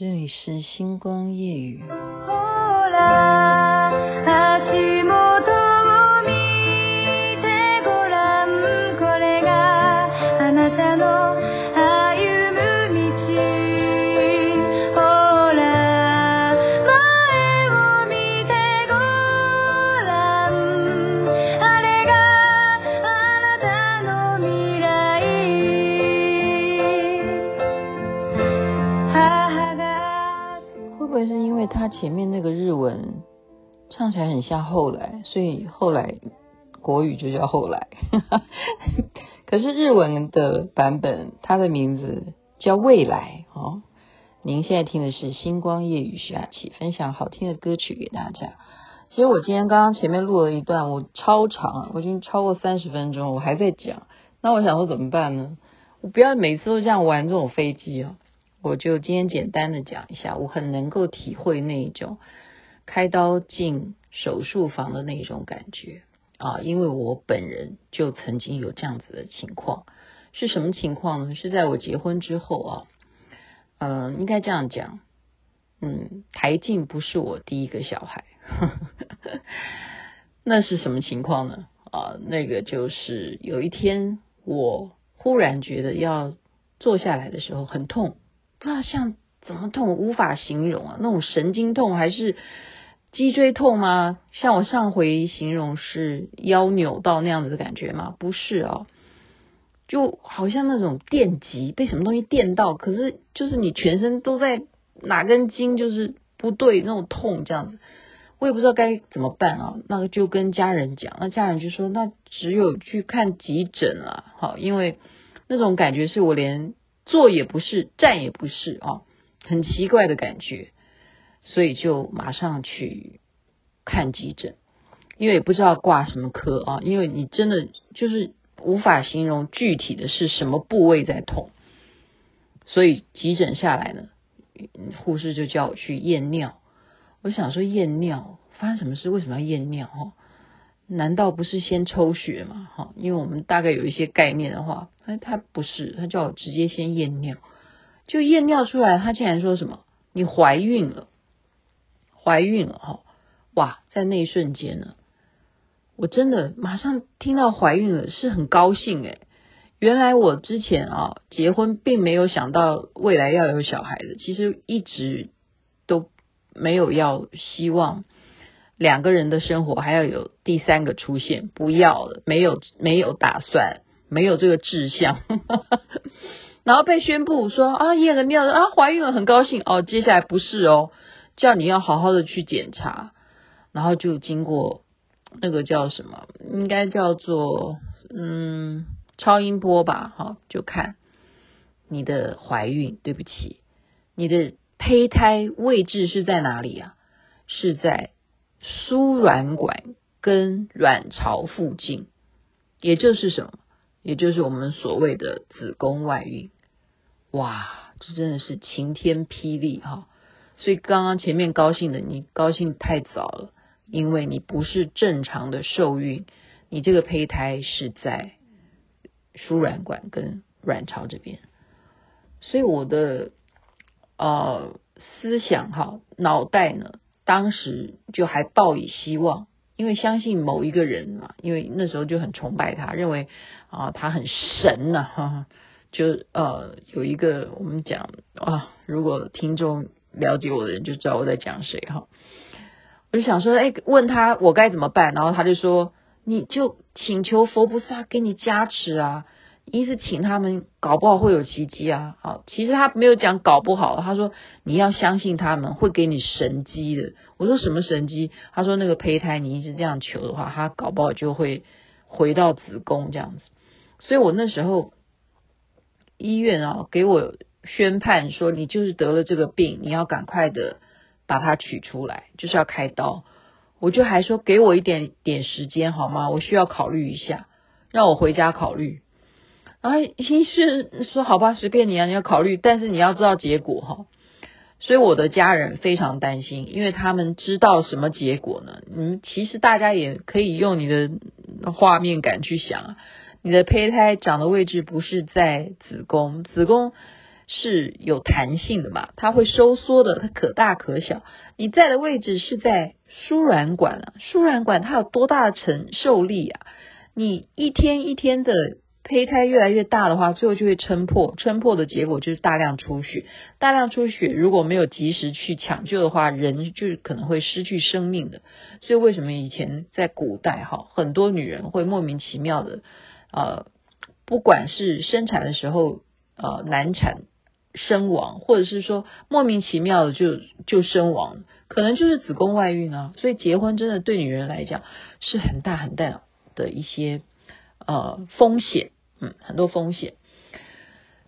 这里是星光夜雨。前面那个日文唱起来很像后来，所以后来国语就叫后来。可是日文的版本，它的名字叫未来哦。您现在听的是星光夜雨徐雅琪分享好听的歌曲给大家。其实我今天刚刚前面录了一段，我超长，我已经超过三十分钟，我还在讲。那我想说怎么办呢？我不要每次都这样玩这种飞机哦。我就今天简单的讲一下，我很能够体会那一种开刀进手术房的那种感觉啊，因为我本人就曾经有这样子的情况，是什么情况呢？是在我结婚之后啊，嗯，应该这样讲，嗯，台静不是我第一个小孩，呵呵，那是什么情况呢？啊，那个就是有一天我忽然觉得要坐下来的时候很痛。不知道像怎么痛，无法形容啊！那种神经痛还是脊椎痛吗？像我上回形容是腰扭到那样子的感觉吗？不是啊，就好像那种电击，被什么东西电到，可是就是你全身都在哪根筋就是不对，那种痛这样子，我也不知道该怎么办啊。那个就跟家人讲，那家人就说那只有去看急诊了，好，因为那种感觉是我连。坐也不是，站也不是啊，很奇怪的感觉，所以就马上去看急诊，因为也不知道挂什么科啊，因为你真的就是无法形容具体的是什么部位在痛，所以急诊下来呢，护士就叫我去验尿，我想说验尿发生什么事？为什么要验尿？哈。难道不是先抽血吗？哈，因为我们大概有一些概念的话，哎，他不是，他叫我直接先验尿，就验尿出来，他竟然说什么？你怀孕了，怀孕了哈！哇，在那一瞬间呢，我真的马上听到怀孕了，是很高兴诶。原来我之前啊结婚并没有想到未来要有小孩的，其实一直都没有要希望。两个人的生活还要有第三个出现，不要了，没有没有打算，没有这个志向，然后被宣布说啊验了尿啊怀孕了，很高兴哦，接下来不是哦，叫你要好好的去检查，然后就经过那个叫什么，应该叫做嗯超音波吧，好，就看你的怀孕，对不起，你的胚胎位置是在哪里啊？是在。输卵管跟卵巢附近，也就是什么？也就是我们所谓的子宫外孕。哇，这真的是晴天霹雳哈！所以刚刚前面高兴的你高兴太早了，因为你不是正常的受孕，你这个胚胎是在输卵管跟卵巢这边。所以我的呃思想哈，脑袋呢？当时就还抱以希望，因为相信某一个人嘛，因为那时候就很崇拜他，认为啊他很神呐、啊，哈，就呃有一个我们讲啊，如果听众了解我的人就知道我在讲谁哈，我就想说，哎，问他我该怎么办，然后他就说，你就请求佛菩萨给你加持啊。一是请他们，搞不好会有奇迹啊！好，其实他没有讲搞不好，他说你要相信他们会给你神机的。我说什么神机？他说那个胚胎你一直这样求的话，他搞不好就会回到子宫这样子。所以我那时候医院啊给我宣判说，你就是得了这个病，你要赶快的把它取出来，就是要开刀。我就还说给我一点点时间好吗？我需要考虑一下，让我回家考虑。然后医生说：“好吧，随便你啊，你要考虑，但是你要知道结果哈。”所以我的家人非常担心，因为他们知道什么结果呢？嗯，其实大家也可以用你的画面感去想啊，你的胚胎长的位置不是在子宫，子宫是有弹性的嘛，它会收缩的，它可大可小。你在的位置是在输卵管啊，输卵管它有多大的承受力啊？你一天一天的胚胎越来越大的话，最后就会撑破，撑破的结果就是大量出血。大量出血如果没有及时去抢救的话，人就可能会失去生命的。所以为什么以前在古代哈，很多女人会莫名其妙的，呃，不管是生产的时候呃难产。身亡，或者是说莫名其妙的就就身亡，可能就是子宫外孕啊。所以结婚真的对女人来讲是很大很大的一些呃风险，嗯，很多风险。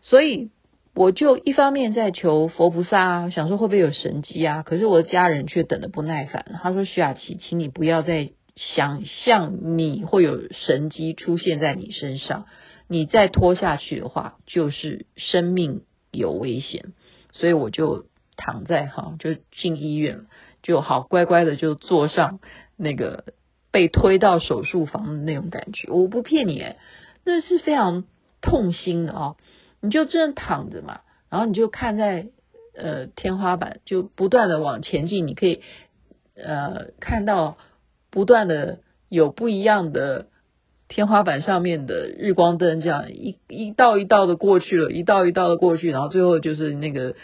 所以我就一方面在求佛菩萨，想说会不会有神机啊？可是我的家人却等得不耐烦，他说：“徐雅琪，请你不要再想象你会有神机出现在你身上，你再拖下去的话，就是生命。”有危险，所以我就躺在哈，就进医院，就好乖乖的就坐上那个被推到手术房的那种感觉。我不骗你，那是非常痛心的啊！你就这样躺着嘛，然后你就看在呃天花板，就不断的往前进，你可以呃看到不断的有不一样的。天花板上面的日光灯，这样一一道一道的过去了，一道一道的过去，然后最后就是那个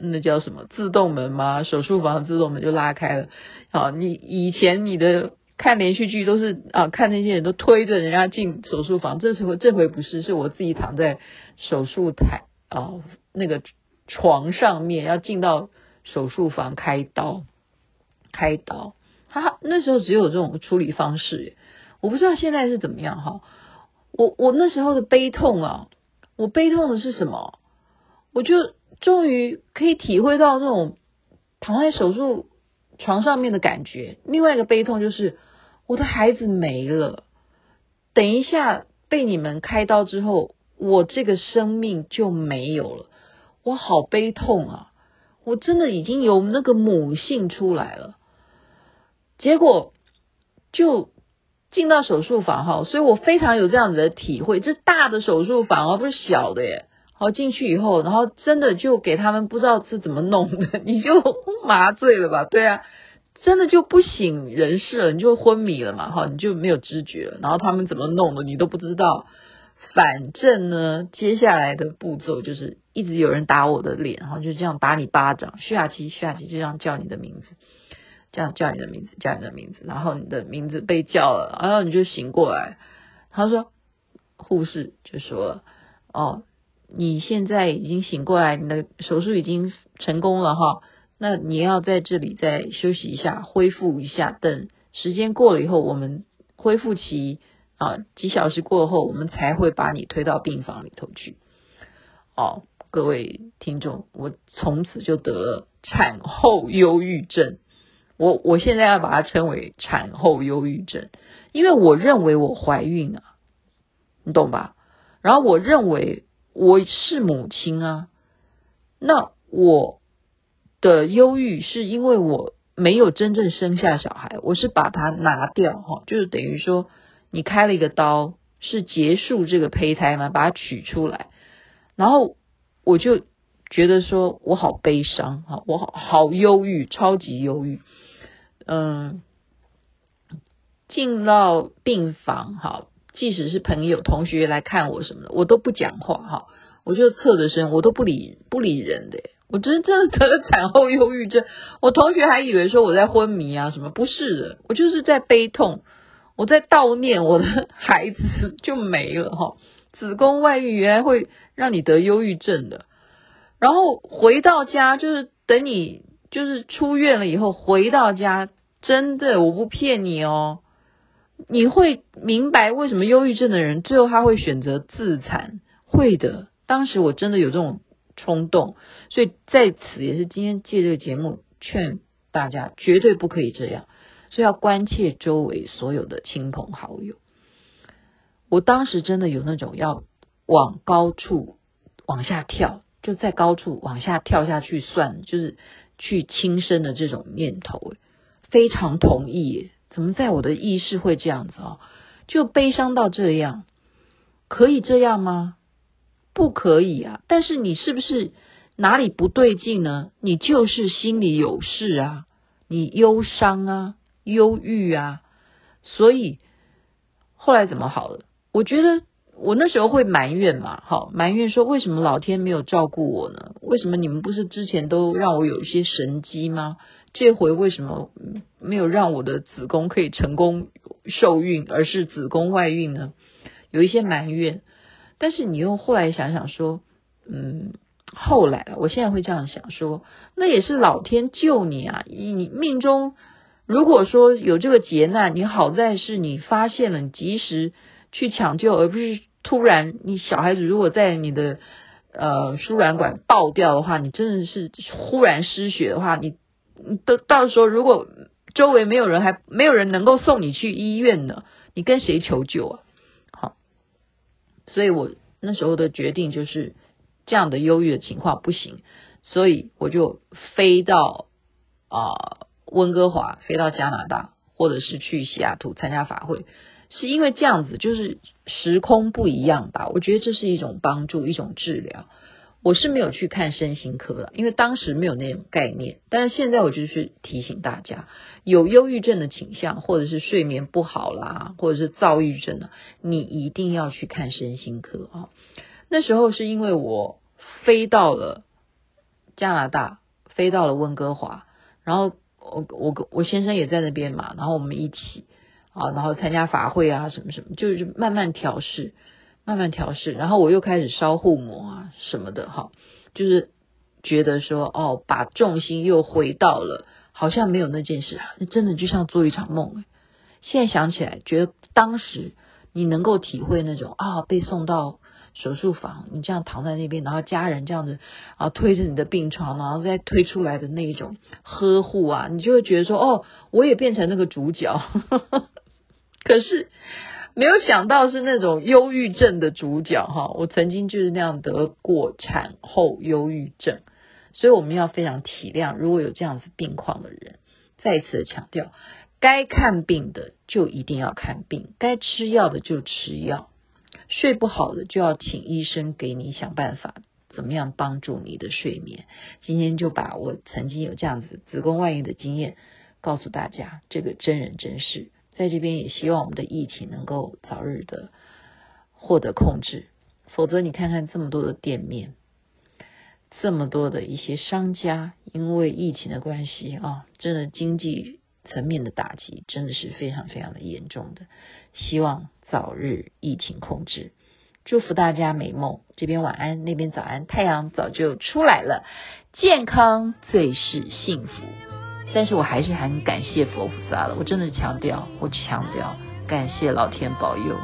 那叫什么自动门吗？手术房自动门就拉开了。好，你以前你的看连续剧都是啊，看那些人都推着人家进手术房，这时候这回不是，是我自己躺在手术台啊那个床上面，要进到手术房开刀，开刀。他那时候只有这种处理方式。我不知道现在是怎么样哈，我我那时候的悲痛啊，我悲痛的是什么？我就终于可以体会到那种躺在手术床上面的感觉。另外一个悲痛就是我的孩子没了，等一下被你们开刀之后，我这个生命就没有了，我好悲痛啊！我真的已经有那个母性出来了，结果就。进到手术房哈，所以我非常有这样子的体会。这大的手术房而，不是小的耶。好，进去以后，然后真的就给他们不知道是怎么弄的，你就麻醉了吧？对啊，真的就不省人事了，你就昏迷了嘛？哈，你就没有知觉。然后他们怎么弄的，你都不知道。反正呢，接下来的步骤就是一直有人打我的脸，然后就这样打你巴掌。徐雅琪，徐雅琪，就这样叫你的名字。这样叫你的名字，叫你的名字，然后你的名字被叫了，然后你就醒过来。他说，护士就说：“哦，你现在已经醒过来，你的手术已经成功了哈。那你要在这里再休息一下，恢复一下。等时间过了以后，我们恢复期啊，几小时过后，我们才会把你推到病房里头去。”哦，各位听众，我从此就得了产后忧郁症。我我现在要把它称为产后忧郁症，因为我认为我怀孕啊，你懂吧？然后我认为我是母亲啊，那我的忧郁是因为我没有真正生下小孩，我是把它拿掉哈，就是等于说你开了一个刀，是结束这个胚胎嘛，把它取出来，然后我就觉得说我好悲伤哈，我好好忧郁，超级忧郁。嗯，进到病房哈，即使是朋友、同学来看我什么的，我都不讲话哈，我就侧着身，我都不理不理人的。我真真的得了产后忧郁症，我同学还以为说我在昏迷啊什么，不是的，我就是在悲痛，我在悼念我的孩子就没了哈。子宫外孕原来会让你得忧郁症的，然后回到家就是等你。就是出院了以后回到家，真的我不骗你哦，你会明白为什么忧郁症的人最后他会选择自残。会的，当时我真的有这种冲动，所以在此也是今天借这个节目劝大家，绝对不可以这样，所以要关切周围所有的亲朋好友。我当时真的有那种要往高处往下跳，就在高处往下跳下去算，就是。去轻生的这种念头，非常同意。怎么在我的意识会这样子啊？就悲伤到这样，可以这样吗？不可以啊。但是你是不是哪里不对劲呢？你就是心里有事啊，你忧伤啊，忧郁啊，所以后来怎么好了？我觉得。我那时候会埋怨嘛，好埋怨说，为什么老天没有照顾我呢？为什么你们不是之前都让我有一些神机吗？这回为什么没有让我的子宫可以成功受孕，而是子宫外孕呢？有一些埋怨，但是你又后来想想说，嗯，后来我现在会这样想说，那也是老天救你啊！你命中如果说有这个劫难，你好在是你发现了，你及时去抢救，而不是。突然，你小孩子如果在你的呃输卵管爆掉的话，你真的是忽然失血的话，你你到到时候如果周围没有人，还没有人能够送你去医院呢，你跟谁求救啊？好，所以我那时候的决定就是这样的忧郁的情况不行，所以我就飞到啊温哥华，飞到加拿大，或者是去西雅图参加法会。是因为这样子，就是时空不一样吧？我觉得这是一种帮助，一种治疗。我是没有去看身心科的，因为当时没有那种概念。但是现在我就是提醒大家，有忧郁症的倾向，或者是睡眠不好啦，或者是躁郁症的，你一定要去看身心科啊。那时候是因为我飞到了加拿大，飞到了温哥华，然后我我我先生也在那边嘛，然后我们一起。啊，然后参加法会啊，什么什么，就是慢慢调试，慢慢调试，然后我又开始烧护膜啊什么的，哈，就是觉得说，哦，把重心又回到了，好像没有那件事啊，那真的就像做一场梦。现在想起来，觉得当时你能够体会那种啊，被送到手术房，你这样躺在那边，然后家人这样子啊推着你的病床，然后再推出来的那一种呵护啊，你就会觉得说，哦，我也变成那个主角。呵 呵可是没有想到是那种忧郁症的主角哈，我曾经就是那样得过产后忧郁症，所以我们要非常体谅，如果有这样子病况的人，再一次的强调，该看病的就一定要看病，该吃药的就吃药，睡不好的就要请医生给你想办法，怎么样帮助你的睡眠。今天就把我曾经有这样子子宫外孕的经验告诉大家，这个真人真事。在这边也希望我们的疫情能够早日的获得控制，否则你看看这么多的店面，这么多的一些商家，因为疫情的关系啊，真的经济层面的打击真的是非常非常的严重的。希望早日疫情控制，祝福大家美梦。这边晚安，那边早安，太阳早就出来了，健康最是幸福。但是我还是很感谢佛菩萨了，我真的强调，我强调，感谢老天保佑。